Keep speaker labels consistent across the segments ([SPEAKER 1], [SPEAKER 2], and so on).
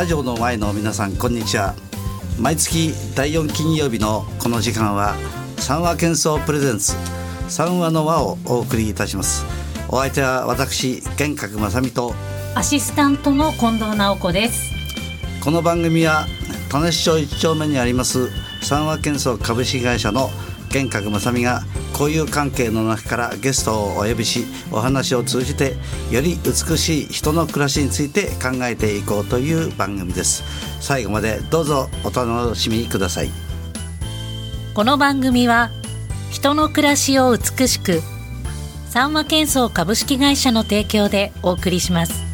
[SPEAKER 1] ラジオの前の皆さんこんにちは。毎月第4金曜日のこの時間は三話喧騒プレゼンツ三話の輪をお送りいたします。お相手は私玄格正美と
[SPEAKER 2] アシスタントの近藤直子です。
[SPEAKER 1] この番組は田根市町1丁目にあります三話喧騒株式会社の玄格正美が交友関係の中からゲストをお呼びしお話を通じてより美しい人の暮らしについて考えていこうという番組です。最後までどうぞお楽しみください。
[SPEAKER 2] この番組は人の暮らしを美しく三和建装株式会社の提供でお送りします。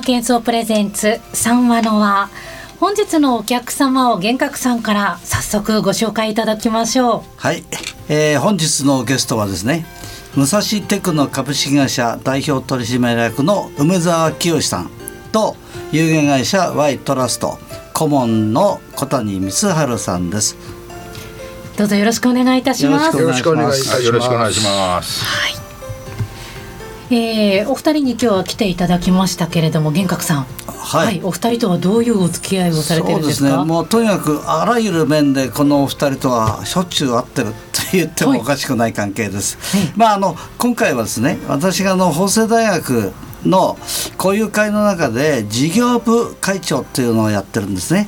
[SPEAKER 2] 三和建装プレゼンツ三和の輪。本日のお客様を玄格さんから早速ご紹介いただきましょう。
[SPEAKER 1] はい、えー本日のゲストはですね武蔵テクノ株式会社代表取締役の梅沢清さんと有限会社 Y トラスト顧問の小谷光晴さんです。
[SPEAKER 2] どうぞよろしくお願いいたします。
[SPEAKER 1] よ
[SPEAKER 3] よろしくお願いします。
[SPEAKER 4] はい、
[SPEAKER 2] えーお二人に今日は来ていただきましたけれども玄格さん。
[SPEAKER 1] はい。
[SPEAKER 2] お二人とはどういうお付き合いをされてるんですか？
[SPEAKER 1] そうですね。もうとにかくあらゆる面でこのお二人とはしょっちゅう会ってると言ってもおかしくない関係です、
[SPEAKER 2] はい。
[SPEAKER 1] まああの今回はですね私があの法政大学の交友会の中で事業部会長っていうのをやってるんですね。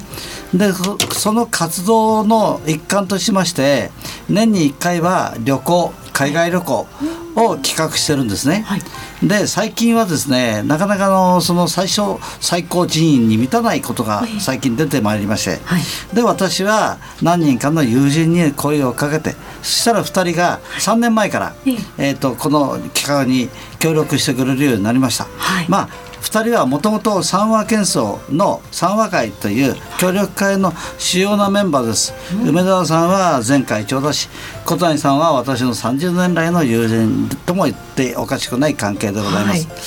[SPEAKER 1] でそその活動の一環としまして年に1回は旅行海外旅行を企画してるんですね、
[SPEAKER 2] はい。
[SPEAKER 1] で最近はですねなかなかのその最初最高人員に満たないことが最近出てまいりまして、
[SPEAKER 2] はい。
[SPEAKER 1] で私は何人かの友人に声をかけてそしたら2人が3年前から、
[SPEAKER 2] え。
[SPEAKER 1] えー、とこの企画に協力してくれるようになりました。
[SPEAKER 2] はい。
[SPEAKER 1] まあ2人はもともと三和建装の三和会という協力会の主要なメンバーです、梅沢さんは前会長だし小谷さんは私の30年来の友人とも言っておかしくない関係でございます、
[SPEAKER 2] はい。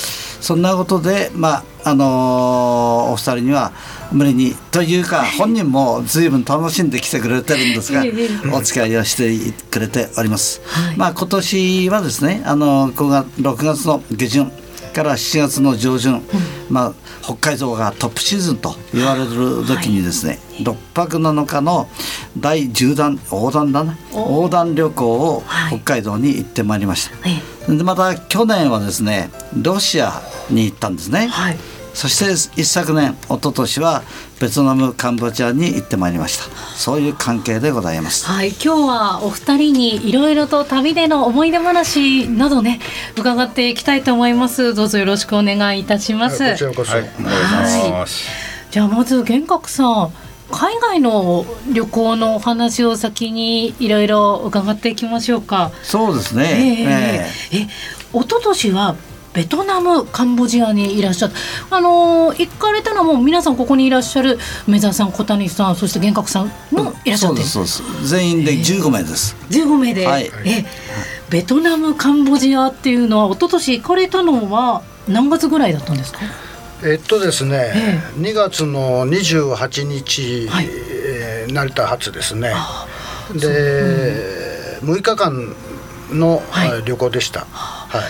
[SPEAKER 1] そんなことでまああのーお二人には無理にというか本人も随分楽しんで来てくれてるんですが
[SPEAKER 2] ええ。
[SPEAKER 1] お付き合いをしてくれております、
[SPEAKER 2] はい。
[SPEAKER 1] まあ今年はですねあの5月6月の下旬から7月の上旬、まあ、北海道がトップシーズンと言われる時にですね、6泊7日の第10弾横断だな
[SPEAKER 2] お。
[SPEAKER 1] 横断旅行を
[SPEAKER 2] はい。
[SPEAKER 1] 北海道に行ってまいりました、
[SPEAKER 2] え。
[SPEAKER 1] でまた去年はですねロシアに行ったんですね、
[SPEAKER 2] はい
[SPEAKER 1] そして一昨年一昨年はベトナムカンボジアに行ってまいりました。そういう関係でございます。
[SPEAKER 2] はい、今日はお二人にいろいろと旅での思い出話などね伺っていきたいと思います。どうぞよろしくお願いいたします、
[SPEAKER 3] はいこちらこそ。
[SPEAKER 4] はい、お願いします。
[SPEAKER 2] じゃあまず玄格さん海外の旅行のお話を先にいろいろ伺っていきましょうか。
[SPEAKER 1] そうです
[SPEAKER 2] ええ
[SPEAKER 1] ね、
[SPEAKER 2] えええ。一昨年はベトナムカンボジアにいらっしゃった。あのー行かれたのも皆さんここにいらっしゃる梅沢さん小谷さんそして玄格さんもいらっしゃって。
[SPEAKER 1] そうですそうです。全員で15名です、
[SPEAKER 2] 15名で、
[SPEAKER 1] はい。
[SPEAKER 2] えベトナムカンボジアっていうのは一昨年行かれたのは何月ぐらいだったんですか？
[SPEAKER 3] えっとですね、
[SPEAKER 2] え
[SPEAKER 3] 2月の28日、
[SPEAKER 2] はい。
[SPEAKER 3] えー成田発ですね。で、6日間の、
[SPEAKER 2] はい。
[SPEAKER 3] はい旅行でした。はい。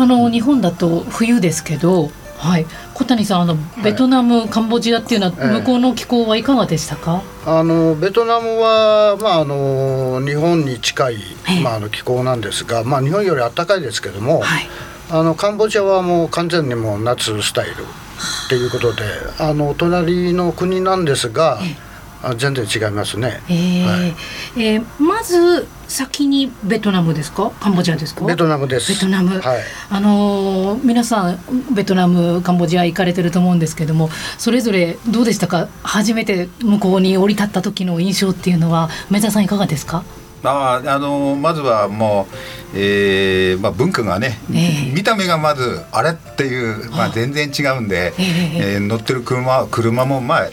[SPEAKER 2] あの日本だと冬ですけど、はい、小谷さんあのベトナム、カンボジアっていうのは
[SPEAKER 3] ええ。
[SPEAKER 2] 向こうの気候はいかがでしたか、
[SPEAKER 3] あのベトナムはまああの日本に近い
[SPEAKER 2] ええ。
[SPEAKER 3] まああの気候なんですが、まあ日本より暖かいですけども、
[SPEAKER 2] はい。
[SPEAKER 3] あのカンボジアはもう完全にもう夏スタイルっていうことで、あのお隣の国なんですが、あ全然違いますね。
[SPEAKER 2] えー
[SPEAKER 3] はい。
[SPEAKER 2] えーまず先にベトナムですか？カンボジアですか？
[SPEAKER 3] ベトナムです。
[SPEAKER 2] ベトナム、
[SPEAKER 3] はい。
[SPEAKER 2] あのー皆さんベトナムカンボジア行かれてると思うんですけどもそれぞれどうでしたか？初めて向こうに降り立った時の印象っていうのは梅沢さんいかがですか？
[SPEAKER 4] ああのまずはもう、えーまあ、文化がね、
[SPEAKER 2] ええ。
[SPEAKER 4] 見た目がまずあれっていう、まあ、全然違うんで、
[SPEAKER 2] ええ
[SPEAKER 4] えー乗ってる車車もまあ、い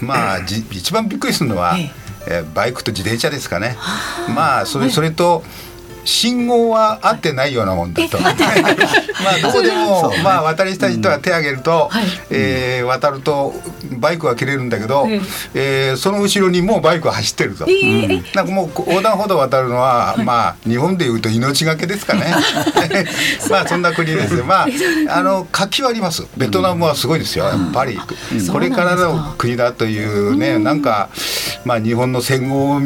[SPEAKER 4] まあ、じ一番びっくりするのは、
[SPEAKER 2] え
[SPEAKER 4] えーバイクと自転車ですかね。まあそれそれと信号は合ってないようなもんだと。まあどこでも、まあ渡りした人は手を挙げると、
[SPEAKER 2] はい。
[SPEAKER 4] えー渡るとバイクは切れるんだけど、
[SPEAKER 2] え
[SPEAKER 4] え。ーその後ろにもうバイクは走ってると。
[SPEAKER 2] えー
[SPEAKER 4] なんかもう横断歩道を渡るのは、まあ日本でいうと命がけですかね。まあそんな国です。よ。まああの活気はあります。ベトナムはすごいですよ。やっぱり。これからの国だというね、なんかまあ日本の戦後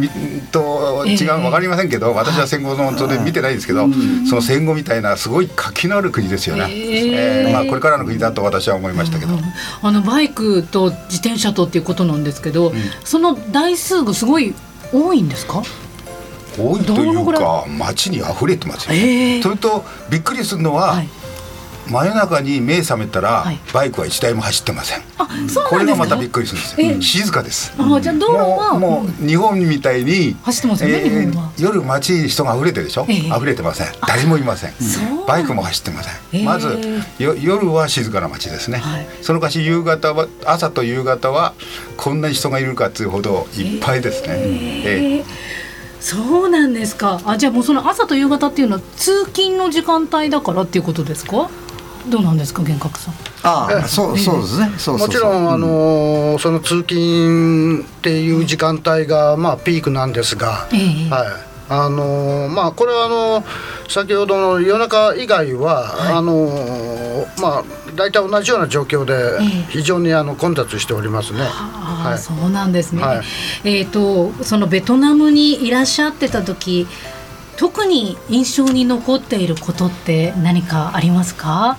[SPEAKER 4] と違うわかりませんけど、私は戦後の当然見てないですけど、その戦後みたいなすごい活気のある国ですよね。えー。まあこれからの国だと私は思いましたけど。
[SPEAKER 2] あのバイクと自転車とっていうことなんですけど、その台数がすごい多いんですか？
[SPEAKER 4] 多いというか街に溢れてますよ、
[SPEAKER 2] へー。
[SPEAKER 4] それとびっくりするのは、
[SPEAKER 2] はい
[SPEAKER 4] 真夜中に目覚めたら、
[SPEAKER 2] はい。
[SPEAKER 4] バイクは一台も走ってません。
[SPEAKER 2] あそう
[SPEAKER 4] こ
[SPEAKER 2] なんですか
[SPEAKER 4] れがまたびっくりするんです
[SPEAKER 2] え。
[SPEAKER 4] よ静かです。
[SPEAKER 2] あじゃあ道路は
[SPEAKER 4] もうもう日本みたいに
[SPEAKER 2] 走ってますよね
[SPEAKER 4] 夜街に人が溢れてるでしょ、
[SPEAKER 2] ええ。
[SPEAKER 4] 溢れてません。誰もいません。バイクも走ってません、
[SPEAKER 2] ええ
[SPEAKER 4] まずよ夜は静かな街ですね、
[SPEAKER 2] はい。
[SPEAKER 4] そのかし夕方は朝と夕方はこんなに人がいるかっていうほどいっぱいですね、ええ
[SPEAKER 2] え。ーそうなんですか。あじゃあもうその朝と夕方っていうのは通勤の時間帯だからっていうことですか？どうなんですか幻覚さん。
[SPEAKER 1] ああそうそうですね。そうそうそう。
[SPEAKER 3] もちろん、あのその通勤っていう時間帯が、まあ、ピークなんですが、
[SPEAKER 2] ええ。
[SPEAKER 3] はい。あのまあ、これはあの先ほどの夜中以外は、あのまあ、大体同じような状況で
[SPEAKER 2] ええ。
[SPEAKER 3] 非常にあの混雑しておりますね。
[SPEAKER 2] ああ、
[SPEAKER 3] はい。
[SPEAKER 2] そうなんですね。
[SPEAKER 3] はい。
[SPEAKER 2] えっ、とそのベトナムにいらっしゃってた時、特に印象に残っていることって何かありますか？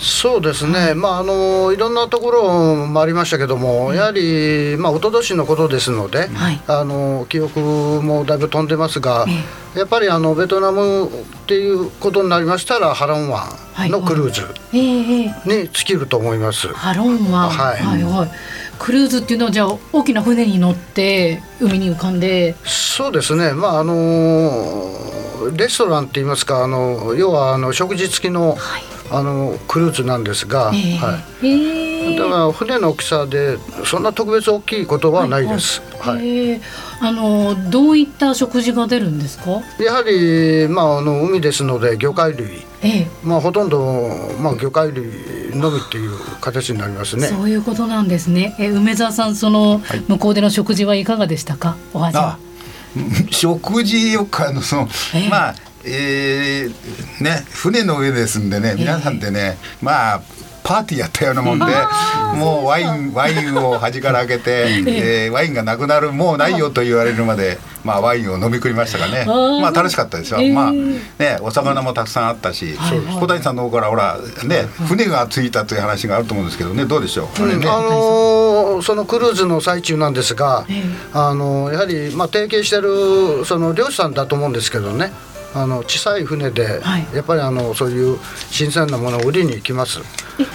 [SPEAKER 3] そうですね、まああのいろんなところもありましたけども、やはりまあ一昨年のことですので、
[SPEAKER 2] はい。
[SPEAKER 3] あの記憶もだいぶ飛んでますが、
[SPEAKER 2] え
[SPEAKER 3] やっぱりあのベトナムっていうことになりましたらハロン湾のクルーズに尽きると思います。
[SPEAKER 2] ハロン湾、
[SPEAKER 3] はい。
[SPEAKER 2] はいはい。クルーズっていうのはじゃあ大きな船に乗って海に浮かんで、
[SPEAKER 3] そうですね、まああのレストランって言いますか、あの要はあの食事付きの、
[SPEAKER 2] はい
[SPEAKER 3] あのクルーズなんですが、
[SPEAKER 2] ええ
[SPEAKER 3] はい。
[SPEAKER 2] ええ
[SPEAKER 3] だから船の大きさでそんな特別大きいことはないです。はい。
[SPEAKER 2] ええあのどういった食事が出るんですか？
[SPEAKER 3] やはりまああの海ですので魚介類、
[SPEAKER 2] ええ
[SPEAKER 3] まあほとんどまあ魚介類のみっていう形になりますね。
[SPEAKER 2] そういうことなんですね。え梅沢さんその向こうでの食事はいかがでしたか？お味は
[SPEAKER 4] あ。食事よくあのその、
[SPEAKER 2] ええ
[SPEAKER 4] まあえーね船の上ですんでね皆さんでね、まあパーティーやったようなもんでもうワインワインを端から開けて、えーワインがなくなるもうないよと言われるまで、まあ、ワインを飲み食いましたがね。まあ楽しかったですよ、
[SPEAKER 2] えー
[SPEAKER 4] まあねお魚もたくさんあったし、
[SPEAKER 2] はいはい。
[SPEAKER 4] 小谷さんの方からほらね船が着いたという話があると思うんですけどねどうでしょう、あれね、
[SPEAKER 3] あのそのクルーズの最中なんですが、
[SPEAKER 2] ええ。
[SPEAKER 3] あのやはり、まあ、提携してるその漁師さんだと思うんですけどねあの小さい船で、
[SPEAKER 2] はい。
[SPEAKER 3] やっぱりあのそういう新鮮なものを売りに行きます。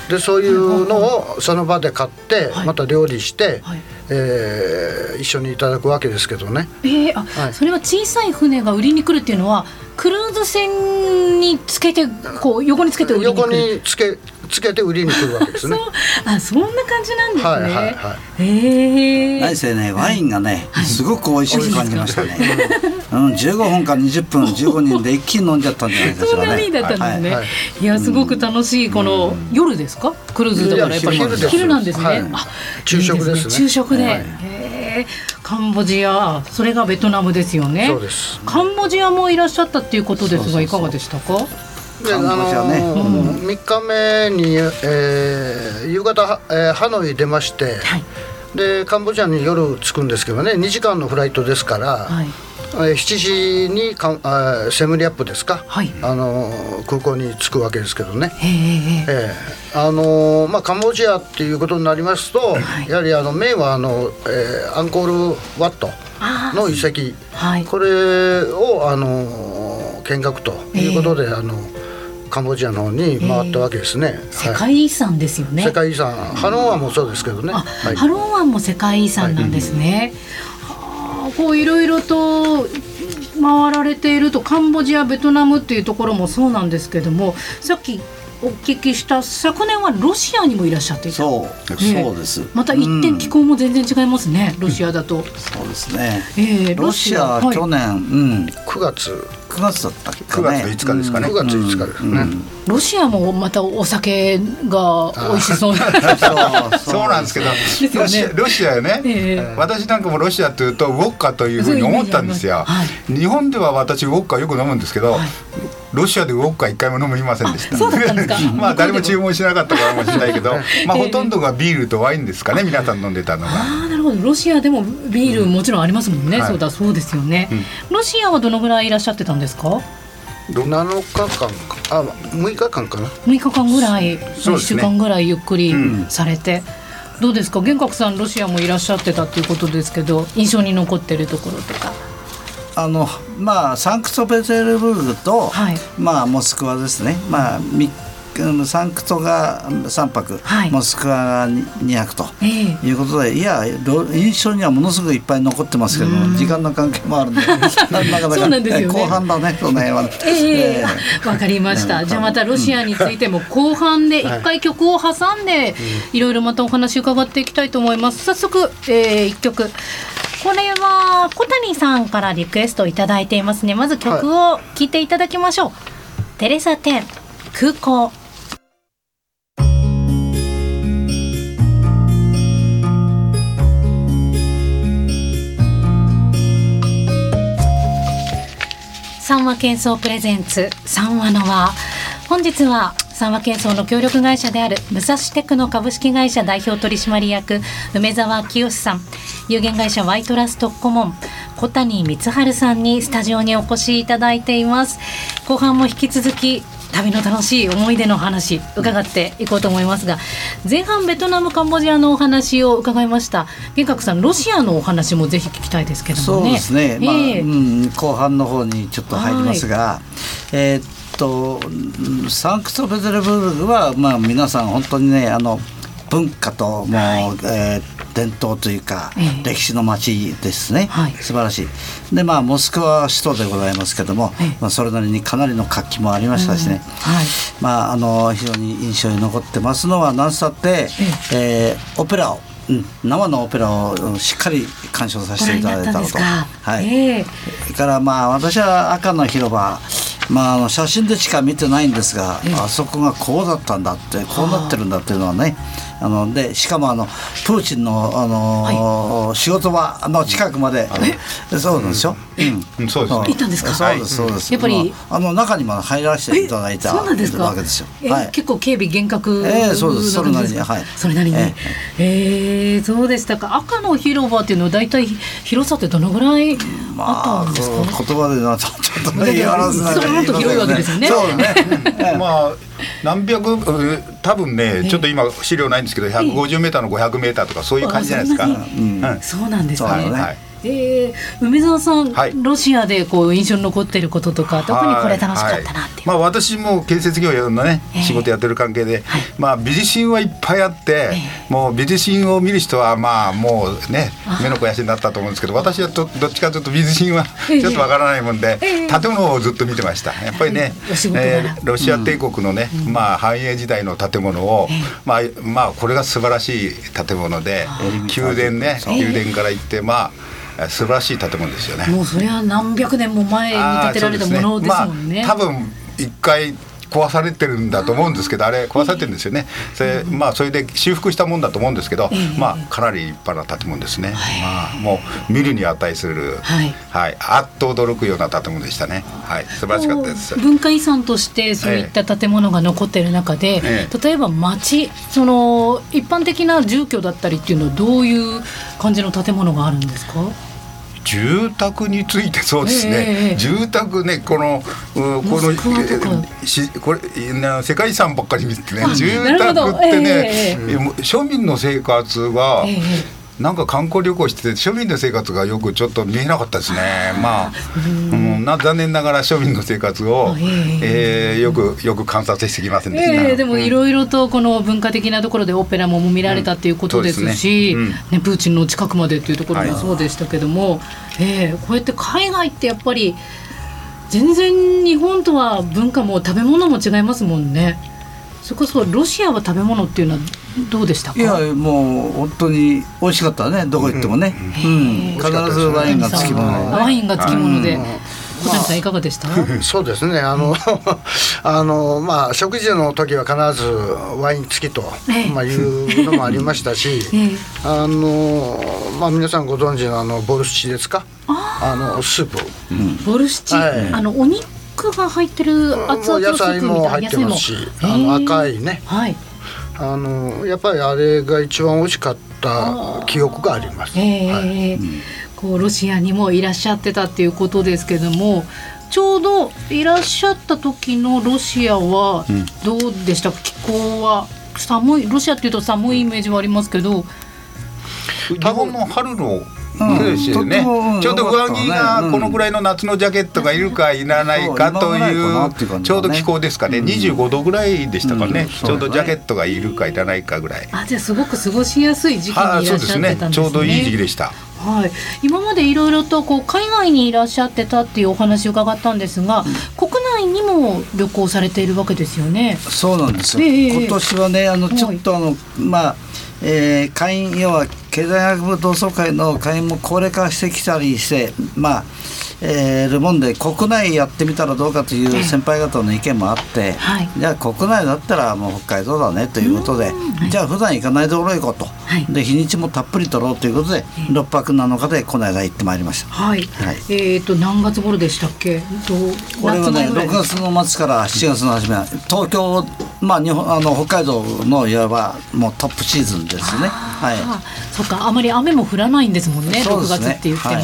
[SPEAKER 3] でそういうのをその場で買って、
[SPEAKER 2] はい。
[SPEAKER 3] また料理して、
[SPEAKER 2] はい。
[SPEAKER 3] えー一緒にいただくわけですけどね。
[SPEAKER 2] えー、あ、
[SPEAKER 3] はい。
[SPEAKER 2] それは小さい船が売りに来るっていうのはクルーズ船につけてこう横につけて売りに来
[SPEAKER 3] 横
[SPEAKER 2] る。
[SPEAKER 3] につけつけて売りに来るわけですね。
[SPEAKER 2] あそんな感じなんですね。
[SPEAKER 3] はいはいはい。
[SPEAKER 2] ええ
[SPEAKER 1] 何せねワインがねすごく美味しく感じましたね。うん15分か20分15人で一気に飲んじゃったんじゃないです
[SPEAKER 2] そん
[SPEAKER 1] かね。
[SPEAKER 2] なにだったんですね。
[SPEAKER 3] はい
[SPEAKER 2] い。やすごく楽しい。この夜ですか？クルーズだからやっぱり。
[SPEAKER 3] 昼
[SPEAKER 2] なんですね。
[SPEAKER 3] はい。
[SPEAKER 2] あ
[SPEAKER 3] 昼食ですね。
[SPEAKER 2] いい昼食で。
[SPEAKER 3] は
[SPEAKER 2] えカンボジアそれがベトナムですよね。
[SPEAKER 3] そうです。
[SPEAKER 2] カンボジアもいらっしゃったっていうことですがいかがでしたか？
[SPEAKER 3] であのー3日目に、えー夕方、えーハノイ出まして、
[SPEAKER 2] はい。
[SPEAKER 3] でカンボジアに夜着くんですけどね2時間のフライトですから、
[SPEAKER 2] はい。
[SPEAKER 3] えー7時にかんあーセムリアップですか、
[SPEAKER 2] はい。
[SPEAKER 3] あのー空港に着くわけですけどね。
[SPEAKER 2] へえ
[SPEAKER 3] ええあのーまあ、カンボジアっていうことになりますと、
[SPEAKER 2] はい。
[SPEAKER 3] やはりあのメインはあの、えーアンコールワットの遺跡。
[SPEAKER 2] はい。
[SPEAKER 3] これをあの見学ということで、あのカンボジアの方に回ったわけですね。
[SPEAKER 2] 世
[SPEAKER 3] はい
[SPEAKER 2] 界遺産ですよね。
[SPEAKER 3] 世界遺産ハロン湾もそうですけどね。
[SPEAKER 2] あ、
[SPEAKER 3] はい
[SPEAKER 2] ハロン湾も世界遺産なんですね。はあこういろいろと回られているとカンボジアベトナムっていうところもそうなんですけどもさっきお聞きした昨年はロシアにもいらっしゃっていた
[SPEAKER 1] そう
[SPEAKER 2] ええ
[SPEAKER 1] そうです。
[SPEAKER 2] また一点気候も全然違いますね、ロシアだと、
[SPEAKER 1] そうですね。
[SPEAKER 2] ええ
[SPEAKER 1] ロシアは
[SPEAKER 2] はい
[SPEAKER 1] 去年、うん
[SPEAKER 3] 9月
[SPEAKER 1] 9 9月だったっけ
[SPEAKER 4] 9月の5日ですかね。
[SPEAKER 3] 9月5日ですね、
[SPEAKER 2] ロシアもまたお酒が美味しそうな。
[SPEAKER 1] そ う
[SPEAKER 4] そう。なんですけどロシアロシアよね、
[SPEAKER 2] ええ。
[SPEAKER 4] 私なんかもロシアというとウォッカというふうに思ったんですよ、
[SPEAKER 2] はい。
[SPEAKER 4] 日本では私ウォッカよく飲むんですけど、ロシアでウォッカ一回も飲みませんでした。
[SPEAKER 2] あそうだったん ですか。
[SPEAKER 4] まあ誰も注文しなかったかもしれないけど、まあほとんどがビールとワインですかね皆さん飲んでたのが。
[SPEAKER 2] ああなるほど。ロシアでもビールもちろんありますもんね、
[SPEAKER 4] はい。
[SPEAKER 2] そうだそうですよね、ロシアはどのぐらいいらっしゃってたんですか
[SPEAKER 3] ？7日間か。あ6日間かな。
[SPEAKER 2] 6日間ぐらい、1
[SPEAKER 4] ね。
[SPEAKER 2] 週間ぐらいゆっくりされて、どうですか？玄格さんロシアもいらっしゃってたっていうことですけど印象に残ってるところとか。
[SPEAKER 1] あのまあサンクトペテルブルクと、
[SPEAKER 2] はい。
[SPEAKER 1] まあモスクワですね。まあみうんサンクトが3泊、
[SPEAKER 2] はい
[SPEAKER 1] モスクワが2泊と。
[SPEAKER 2] ええ
[SPEAKER 1] いうことでいやろ印象にはものすごくいっぱい残ってますけども時間の関係もあるんで なかなか後半だねその辺は。
[SPEAKER 2] ええ
[SPEAKER 1] ええ
[SPEAKER 2] わかりました。じゃあまたロシアについても後半で一回曲を挟んでいろいろまたお話伺っていきたいと思います。早速、えー、一曲。これは小谷さんからリクエストをいただいていますね。まず曲を聴いていただきましょう。テレサテン空港。三和建装プレゼンツ三和の輪。本日は三和喧騒の協力会社である武蔵テクノ株式会社代表取締役梅沢清さん。有限会社ワイトラスト顧問小谷光晴さんにスタジオにお越しいただいています。後半も引き続き旅の楽しい思い出の話伺っていこうと思いますが前半ベトナムカンボジアのお話を伺いました。玄格さんロシアのお話もぜひ聞きたいですけどもね。
[SPEAKER 1] そうですね、まあ
[SPEAKER 2] ええ。
[SPEAKER 1] うん、後半の方にちょっと入りますが、えーっとうんサンクトペテルブルクは、まあ、皆さん本当にねあの文化ともう、えー伝統というか、
[SPEAKER 2] ええ。
[SPEAKER 1] 歴史の街ですね、
[SPEAKER 2] はい。
[SPEAKER 1] 素晴らしい。でまあモスクワは首都でございますけども、
[SPEAKER 2] ええ。
[SPEAKER 1] まあ、それなりにかなりの活気もありましたしね、
[SPEAKER 2] はい。
[SPEAKER 1] まあ、あの非常に印象に残ってますのは何つって、えーオペラを、うん、生のオペラをうんしっかり鑑賞させていただいたのと。はい。
[SPEAKER 2] ええ。
[SPEAKER 1] それからまあ私は赤の広場まあ、あの写真でしか見てないんですが、あそこがこうだったんだってこうなってるんだっていうのはねあのでしかもあのプーチンのあの、仕事場の近くまで。そうなんですよ、うん。
[SPEAKER 4] うんそうです。ね
[SPEAKER 2] 行ったんですか？
[SPEAKER 1] そうですそうです、
[SPEAKER 2] やっぱり。
[SPEAKER 1] まああの中にも入らせていただいた。
[SPEAKER 2] そうなんですか？
[SPEAKER 1] わけですよ
[SPEAKER 2] え？
[SPEAKER 1] はい
[SPEAKER 2] 結構警備厳格
[SPEAKER 1] ええそうですそれなりに。はい。
[SPEAKER 2] それなりに。
[SPEAKER 1] え
[SPEAKER 2] え。えそうでしたか。赤の広場っていうのは大体広さってどのぐらいあったんですか、
[SPEAKER 1] 言葉でなちょっとね言わらずな
[SPEAKER 2] それもっと広いわけですよね。
[SPEAKER 1] そうね。
[SPEAKER 4] まあ何百うん多分ねちょっと今資料ないんですけど150メーターの500メーターとかそういう感じじゃないですか。
[SPEAKER 2] あそん
[SPEAKER 4] うん。
[SPEAKER 2] なんです
[SPEAKER 1] ね。
[SPEAKER 4] はい
[SPEAKER 2] ええ梅沢さん、
[SPEAKER 4] はい。
[SPEAKER 2] ロシアでこう印象に残っていることとか特にこれ楽しかったなっていう、
[SPEAKER 4] はい。まあ私も建設業のね、
[SPEAKER 2] ええ。
[SPEAKER 4] 仕事やってる関係で、
[SPEAKER 2] はい。
[SPEAKER 4] まあ美術品はいっぱいあって、もう美術品を見る人はまあもうね目の肥やしになったと思うんですけど私はどどっちかというと美術品は
[SPEAKER 2] ええ。
[SPEAKER 4] ちょっとわからないもんで、
[SPEAKER 2] ええ。
[SPEAKER 4] 建物をずっと見てました。やっぱりね、えーロシア帝国のね、まあ繁栄時代の建物を、まあまあこれが素晴らしい建物で宮殿ね宮殿から行ってまあ素晴らしい建物ですよね。
[SPEAKER 2] もうそれは何百年も前に建てられたものですもんね。
[SPEAKER 4] まあ、多分一回壊されてるんだと思うんですけどあれ壊されてるんですよね、それまあそれで修復したもんだと思うんですけど、まあかなり立派な建物ですね、まあもう見るに値する、
[SPEAKER 2] はい。
[SPEAKER 4] はい、あっと驚くような建物でしたね。はい。素晴らしかったです。
[SPEAKER 2] 文化遺産としてそういった建物が残っている中で、
[SPEAKER 4] え
[SPEAKER 2] 例えば町その一般的な住居だったりっていうのはどういう感じの建物があるんですか？
[SPEAKER 4] 住宅についてそうですね、
[SPEAKER 2] ええ
[SPEAKER 4] 住宅ねこのうこのえしこれな世界遺産ばっかり見てね。
[SPEAKER 2] あ
[SPEAKER 4] 住宅ってね、
[SPEAKER 2] ええ
[SPEAKER 4] えもう庶民の生活は、
[SPEAKER 2] ええ
[SPEAKER 4] なんか観光旅行してて庶民の生活がよくちょっと見えなかったですね。まあ、うん、な残念ながら庶民の生活を
[SPEAKER 2] あ、え
[SPEAKER 4] えーよくよく観察してきませんでした。
[SPEAKER 2] ええでもいろいろとこの文化的なところでオペラも見られたっていうことですし、ねプーチンの近くまでっていうところも
[SPEAKER 4] はい
[SPEAKER 2] そうでしたけども、ええこうやって海外ってやっぱり全然日本とは文化も食べ物も違いますもんね。それこそロシアは食べ物っていうのはどうでしたか？
[SPEAKER 1] いやもう本当に美味しかったね。どこ行ってもね、うん。必ずワインがつきもの
[SPEAKER 2] ワインがつきもので、小谷さんいかがでした？
[SPEAKER 3] そうですね。あの、あの、まあ、食事の時は必ずワイン付きと、
[SPEAKER 2] ええ。
[SPEAKER 3] まあ、いうのもありましたし。
[SPEAKER 2] ええ。
[SPEAKER 3] あの、まあ、皆さんご存知のあのボルシチですか？あのスープ。
[SPEAKER 2] ボルシチ、
[SPEAKER 3] はい。
[SPEAKER 2] あのお肉が入ってる熱々のスー
[SPEAKER 3] もう野菜
[SPEAKER 2] プみたいな
[SPEAKER 3] も入ってますしあの赤いね。
[SPEAKER 2] はい。
[SPEAKER 3] あの、やっぱりあれが一番美味しかった記憶があります。
[SPEAKER 2] ええ
[SPEAKER 3] はい。
[SPEAKER 2] こうロシアにもいらっしゃってたっていうことですけどもちょうどいらっしゃった時のロシアはどうでしたか、気候は寒いロシアっていうと寒いイメージはありますけど、
[SPEAKER 4] 日本の春の
[SPEAKER 1] うん。
[SPEAKER 4] ですよね
[SPEAKER 1] うん。
[SPEAKER 4] ちょうど上着が
[SPEAKER 1] うん
[SPEAKER 4] このぐらいの夏のジャケットがいるかいらないかと
[SPEAKER 1] い
[SPEAKER 4] うちょうど気候ですかね。25度ぐらいでしたかね。
[SPEAKER 1] うん。
[SPEAKER 4] ちょうどジャケットがいるかいらないかぐらい。
[SPEAKER 2] あじゃあすごく過ごしやすい時期
[SPEAKER 4] は
[SPEAKER 2] にいらっしゃってたんですね。
[SPEAKER 4] ちょうどいい時期でした。
[SPEAKER 2] はい、今までいろいろとこう海外にいらっしゃってたっていうお話を伺ったんですが、国内にも旅行されているわけですよね。
[SPEAKER 1] そうなんですよ、
[SPEAKER 2] ええ。
[SPEAKER 1] 今年はねあの
[SPEAKER 2] はい。
[SPEAKER 1] ちょっとあの、まあえー会員要は経済学部同窓会の会員も高齢化してきたりしてまあえーるもんで国内やってみたらどうかという先輩方の意見もあって、
[SPEAKER 2] はい。
[SPEAKER 1] じゃあ国内だったらもう北海道だねということで、じゃあ普段行かないところへ行こうと、
[SPEAKER 2] はい。
[SPEAKER 1] で日にちもたっぷり取ろうということで6泊7日でこの間行ってまいりました。
[SPEAKER 2] はい。
[SPEAKER 1] はい。
[SPEAKER 2] えっ、と何月頃でしたっけ？と
[SPEAKER 1] これはね6
[SPEAKER 2] 夏のぐらいで。す
[SPEAKER 1] 月の末から7月の初め。東京まあ日本あの北海道のいわばもうトップシーズンですね。はい。
[SPEAKER 2] あそっかあまり雨も降らないんですもんね6
[SPEAKER 1] ね。
[SPEAKER 2] 月って言っても、
[SPEAKER 1] はい。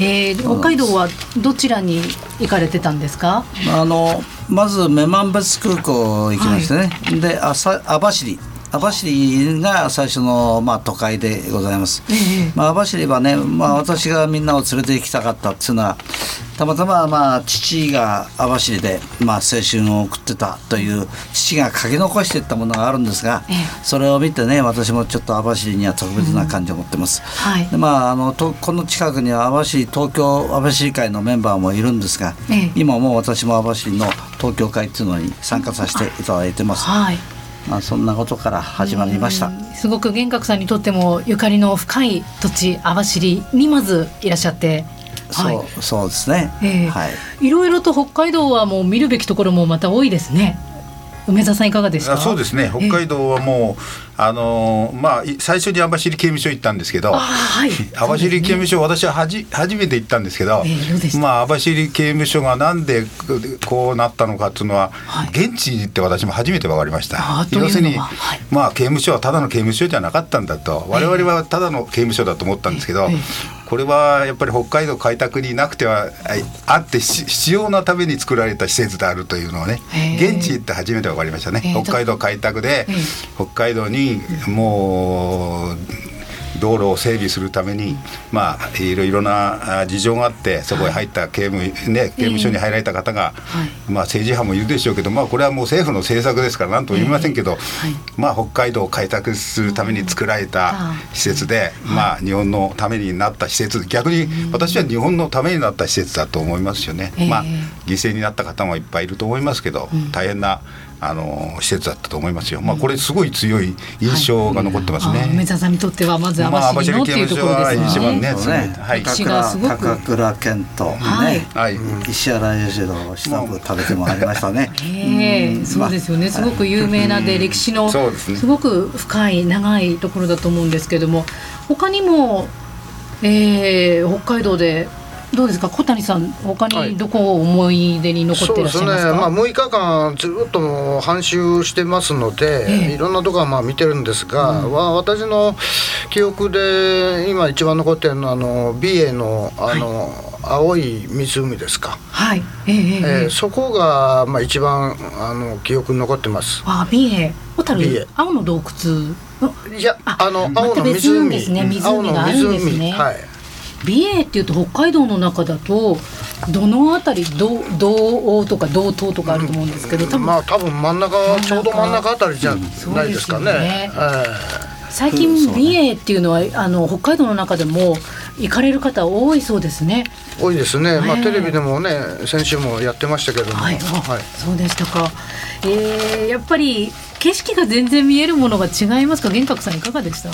[SPEAKER 2] えー北海道はどちらに行かれてたんですか？
[SPEAKER 1] あのまず女満別空港行きましてね、で朝網走。網走が最初の、まあ、都会でございます、
[SPEAKER 2] ええ。
[SPEAKER 1] まあ、網走はね、まあ、私がみんなを連れて行きたかったっていうのはたまたま、まあ、父が網走で、まあ、青春を送ってたという父が書き残していったものがあるんですが、
[SPEAKER 2] ええ。
[SPEAKER 1] それを見てね私もちょっと網走には特別な感じを持ってます、
[SPEAKER 2] はい。
[SPEAKER 1] でまあ、あのとこの近くには網走東京網走会のメンバーもいるんですが、
[SPEAKER 2] ええ。
[SPEAKER 1] 今もう私も網走の東京会っていうのに参加させていただいてます。
[SPEAKER 2] はい。
[SPEAKER 1] まあそんなことから始まりました。
[SPEAKER 2] うんすごく玄格さんにとってもゆかりの深い土地網走にまずいらっしゃってはい。
[SPEAKER 1] そうそうですね。
[SPEAKER 2] ええ。
[SPEAKER 1] はい。
[SPEAKER 2] いろいろと北海道はもう見るべきところもまた多いですね。梅沢さんいかがでした
[SPEAKER 4] あそうですね。北海道はもうあのーまあい最初に網走刑務所行ったんですけど
[SPEAKER 2] あはい。
[SPEAKER 4] 網走刑務所私ははじ初めて行ったんですけど、
[SPEAKER 2] ええどうでした？
[SPEAKER 4] まあ網走刑務所がなんでこうなったのかっていうのは、
[SPEAKER 2] はい。
[SPEAKER 4] 現地に行って私も初めて分かりました。要するに、
[SPEAKER 2] はい。
[SPEAKER 4] まあ刑務所はただの刑務所じゃなかったんだと。我々はただの刑務所だと思ったんですけど、
[SPEAKER 2] ええ
[SPEAKER 4] これはやっぱり北海道開拓になくてはああってし必要なために作られた施設であるというのをね現地行って初めて分かりましたね、
[SPEAKER 2] ええ
[SPEAKER 4] 北海道開拓で、
[SPEAKER 2] ええ。
[SPEAKER 4] 北海道にもう道路を整備するために、まあ、いろいろなあ事情があってそこへ入った刑務,、ね、刑務所に入られた方が、
[SPEAKER 2] はい。
[SPEAKER 4] まあ、政治派もいるでしょうけど、まあ、これはもう政府の政策ですから何とも言いませんけど、まあ、北海道を開拓するために作られた施設で、まあ、日本のためになった施設逆に私は日本のためになった施設だと思いますよね。
[SPEAKER 2] ええ。
[SPEAKER 4] まあ、犠牲になった方もいっぱいいると思いますけど、大変なあの施設だったと思いますよ。まあ、これすごい強い印象が残ってますね。
[SPEAKER 2] あ梅沢さんにとってはまず網
[SPEAKER 4] まあ
[SPEAKER 2] 走のっていうところですね。
[SPEAKER 4] 一番ね
[SPEAKER 1] ね。
[SPEAKER 4] はい。
[SPEAKER 1] 高倉健とね、
[SPEAKER 2] はい。
[SPEAKER 4] はい。
[SPEAKER 1] 石原裕次郎シナプ食べてもありましたね。
[SPEAKER 2] ええそうですよね、すごく有名なで歴史の
[SPEAKER 4] す
[SPEAKER 2] ごく深い長いところだと思うんですけども他にも、えー北海道でどうですか？小谷さん他
[SPEAKER 3] はい。
[SPEAKER 2] にどこを思い出に残っていらっしゃいますか、
[SPEAKER 3] そうですね、まあ、6日間ずっと半周してますので、
[SPEAKER 2] ええ。
[SPEAKER 3] いろんなところはまあ見てるんですが、わ私の記憶で今一番残ってるのはあの美瑛のあの、青い湖ですか、
[SPEAKER 2] はい。ええええ
[SPEAKER 3] えーそこがまあ一番あの記憶に残ってます。
[SPEAKER 2] あ美瑛。小
[SPEAKER 3] 美瑛。
[SPEAKER 2] 樽青の洞窟の
[SPEAKER 3] いや
[SPEAKER 2] あ
[SPEAKER 3] あの青の湖。
[SPEAKER 2] ですね。湖があるんですね。
[SPEAKER 3] はい
[SPEAKER 2] 美瑛っていうと北海道の中だとどの辺り道道央とか道東とかあると思うんですけど多分、
[SPEAKER 3] まあ多分真ん中ちょうど真ん中あたりじゃないですかね。
[SPEAKER 2] ですよね
[SPEAKER 3] え
[SPEAKER 2] 最近美瑛っていうのはあの北海道の中でも行かれる方多いそうですね。
[SPEAKER 3] え多いですね。まあ
[SPEAKER 2] ええ
[SPEAKER 3] テレビでもね先週もやってましたけども、
[SPEAKER 2] はい、あそうでしたか。えーやっぱり景色が全然見えるものが違いますか？玄格さんいかがでした？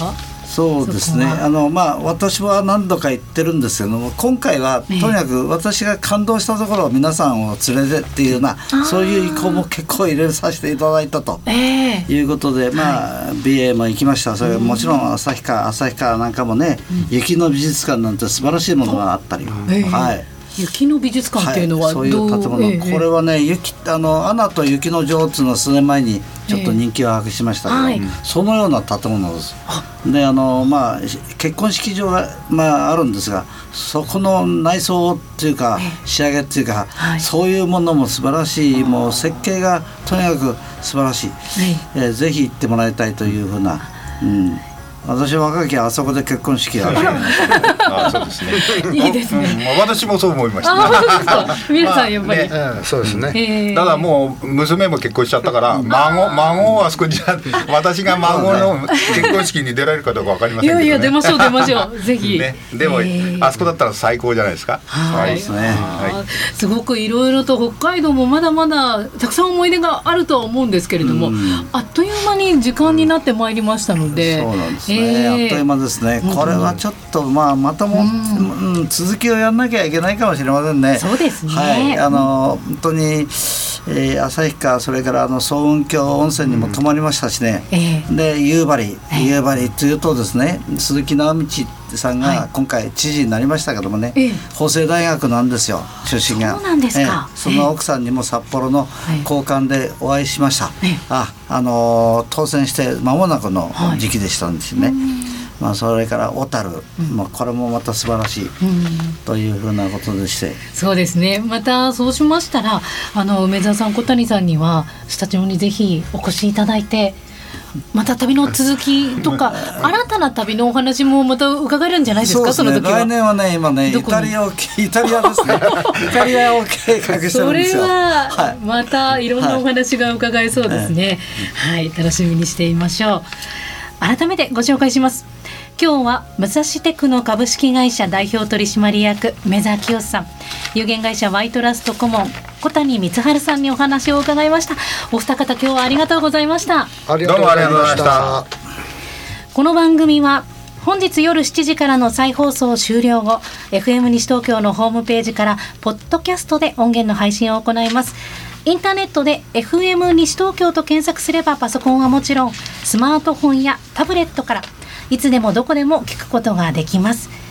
[SPEAKER 1] そうですね。あのまあ私は何度か言ってるんですけども今回は
[SPEAKER 2] ええ。
[SPEAKER 1] とにかく私が感動したところを皆さんを連れてっていうような
[SPEAKER 2] ー。
[SPEAKER 1] そういう意向も結構入れさせていただいたと。
[SPEAKER 2] ええ。
[SPEAKER 1] いうことで、まあ、BA も行きました。それもちろん旭川旭川なんかもね、雪の美術館なんて素晴らしいものがあったり、
[SPEAKER 2] ええ。
[SPEAKER 1] はい。
[SPEAKER 2] 雪の美術館っていうのは
[SPEAKER 1] そういう
[SPEAKER 2] ど
[SPEAKER 1] 建物、
[SPEAKER 2] ええ。
[SPEAKER 1] これはね雪あのアナと雪の女王っていうのは数年前にちょっと人気を博しましたけど、
[SPEAKER 2] はい。
[SPEAKER 1] そのような建物です。であのまあ結婚式場がまああるんですがそこの内装っていうか仕上げっていうか、
[SPEAKER 2] はい。
[SPEAKER 1] そういうものも素晴らしい。もう設計がとにかく素晴らしい、えーぜひ行ってもらいたいというふうな、うん、私は若きあそこで結婚式を挙げる
[SPEAKER 4] あそうですね。
[SPEAKER 2] いいですね。
[SPEAKER 4] うん私もそう思いました。
[SPEAKER 2] 皆さんやっぱり、
[SPEAKER 3] そうですね。
[SPEAKER 2] ええ
[SPEAKER 4] ただもう娘も結婚しちゃったから孫孫はあそこに私が孫の結婚式に出られるかどうかわかりませんけどね。
[SPEAKER 2] いやいや出ましょう出ましょう。ぜひ、
[SPEAKER 4] ね、でも、
[SPEAKER 2] ええ
[SPEAKER 4] あそこだったら最高じゃないですか？
[SPEAKER 2] はい。
[SPEAKER 1] ですね。
[SPEAKER 2] すごくいろいろと北海道もまだまだたくさん思い出があるとは思うんですけれども、あっという間に時間になってまいりましたので、
[SPEAKER 1] そうなんですね、
[SPEAKER 2] えー
[SPEAKER 1] あっという間ですね、これはちょっとまあまたも、うん。続きをやんなきゃいけないかもしれませんね。
[SPEAKER 2] そうですね。
[SPEAKER 1] はい、あの本当に、えー旭川それからあの総雲峡温泉にも泊まりましたしね。
[SPEAKER 2] ええ。
[SPEAKER 1] で夕張。夕張というとですね鈴木直道さん
[SPEAKER 2] はい。
[SPEAKER 1] が今回知事になりましたけどもね、
[SPEAKER 2] ええ。
[SPEAKER 1] 法政大学なんですよ出身が。
[SPEAKER 2] そうなんですか。
[SPEAKER 1] ええ。その奥さんにも札幌の交換でお会いしました、
[SPEAKER 2] ええ。
[SPEAKER 1] ああの当選して間もなくの
[SPEAKER 2] はい。
[SPEAKER 1] 時期でしたんですね、まあ、それから小樽、まあ、これもまた素晴らしいというふうなことでして、
[SPEAKER 2] そうですね。またそうしましたらあの梅沢さん小谷さんにはスタジオにぜひお越しいただいてまた旅の続きとか新たな旅のお話もまた伺えるんじゃないですかそ
[SPEAKER 1] ね
[SPEAKER 2] の時は
[SPEAKER 1] 来。年はね今ねイタリアをイタリアですね イタリアを計画してる
[SPEAKER 2] それ
[SPEAKER 1] んですよ
[SPEAKER 2] は
[SPEAKER 1] はい
[SPEAKER 2] またいろんなお話が伺えそうですね。はい、楽しみにしていましょう。改めてご紹介します。今日は武蔵テクノ株式会社代表取締役梅沢清さん、有限会社ワイトラスト顧問小谷光晴さんにお話を伺いました。お二方今日はありがとうございました。
[SPEAKER 3] ありがとうございまし
[SPEAKER 4] どうもありがとうございま
[SPEAKER 3] た。
[SPEAKER 2] この番組は本日夜7時からの再放送終了後 FM 西東京のホームページからポッドキャストで音源の配信を行いますインターネットで FM 西東京と検索すればパソコンはもちろんスマートフォンやタブレットからいつでもどこでも聞くことができます。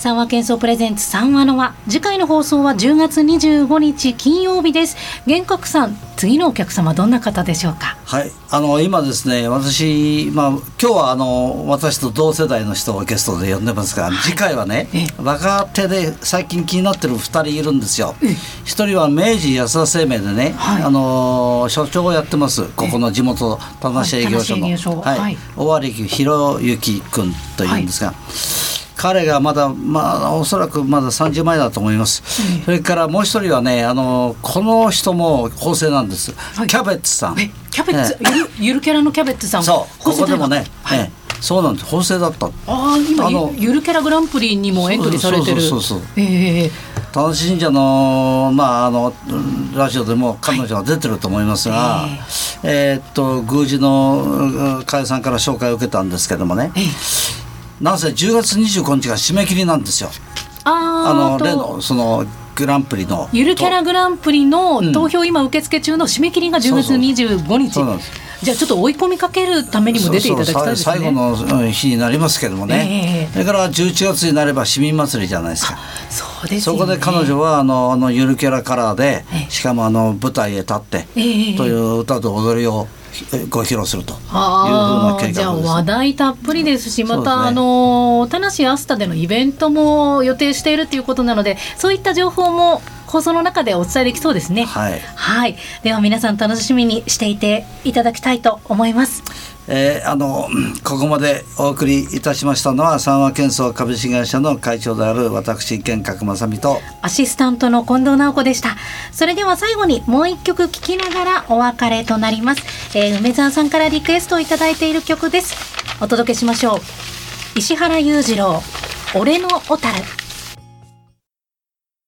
[SPEAKER 2] 三話喧騒プレゼンツ三話の輪。次回の放送は10月25日金曜日です。玄格さん次のお客様どんな方でしょうか？
[SPEAKER 1] はい、あの今ですね、私、まあ今日はあの私と同世代の人をゲストで呼んでますが、次回はね
[SPEAKER 2] え、
[SPEAKER 1] 若手で最近気になってる2人いるんですよ。一人は明治安田生命でね、
[SPEAKER 2] はい。
[SPEAKER 1] あの所長をやってます。ここの地元田無営業所の、
[SPEAKER 2] はい。
[SPEAKER 1] 尾張博之君というんですが。彼がまだまあおそらくまだ30前だと思います、それからもう一人はねあのこの人も法政なんです、
[SPEAKER 2] はい。
[SPEAKER 1] キャベツさん。
[SPEAKER 2] えキャベツ、
[SPEAKER 1] ええ。
[SPEAKER 2] ゆるゆるキャラのキャベツさん。
[SPEAKER 1] そう。ここでもね、
[SPEAKER 2] はい。
[SPEAKER 1] ええ。そうなんです。法政だった。
[SPEAKER 2] ああ今
[SPEAKER 1] あの
[SPEAKER 2] ゆゆるキャラグランプリにもエントリーされてる。
[SPEAKER 1] そうそうそうそう。
[SPEAKER 2] ええ
[SPEAKER 1] 田中信者の,、まあ、あのうんラジオでも彼女が出てると思いますが、えーっと宮司のうん加谷さんから紹介を受けたんですけどもね。
[SPEAKER 2] ええ
[SPEAKER 1] なんせ10月25日が締め切りなんですよ。
[SPEAKER 2] あ
[SPEAKER 1] の
[SPEAKER 2] と。
[SPEAKER 1] 例のそのグランプリの
[SPEAKER 2] ゆるキャラグランプリの投票今受付中の締め切りが10月25日。
[SPEAKER 1] そうなんです
[SPEAKER 2] じゃあちょっと追い込みかけるためにも出ていただきたいですね。
[SPEAKER 1] 最後のうん日になりますけどもね、
[SPEAKER 2] ええ
[SPEAKER 1] それから11月になれば市民祭りじゃないですか。
[SPEAKER 2] そうですよね。
[SPEAKER 1] そこで彼女はあのあのゆるキャラカラーで
[SPEAKER 2] ええ。
[SPEAKER 1] しかもあの舞台へ立って
[SPEAKER 2] ええ
[SPEAKER 1] という歌と踊りをえご披露するというふうな計
[SPEAKER 2] あーじゃあ
[SPEAKER 1] 画です。
[SPEAKER 2] 話題たっぷりですしまた、
[SPEAKER 1] ね
[SPEAKER 2] あの田無アスタでのイベントも予定しているということなのでそういった情報も放送の中でお伝えできそうですね。
[SPEAKER 1] はい
[SPEAKER 2] はい、では皆さん楽しみにしていていただきたいと思います。
[SPEAKER 1] えーあのここまでお送りいたしましたのは三和建装株式会社の会長である私健格正美と
[SPEAKER 2] アシスタントの近藤直子でした。それでは最後にもう一曲聴きながらお別れとなります。えー梅沢さんからリクエストをいただいている曲です。お届けしましょう。石原裕次郎、俺の小樽。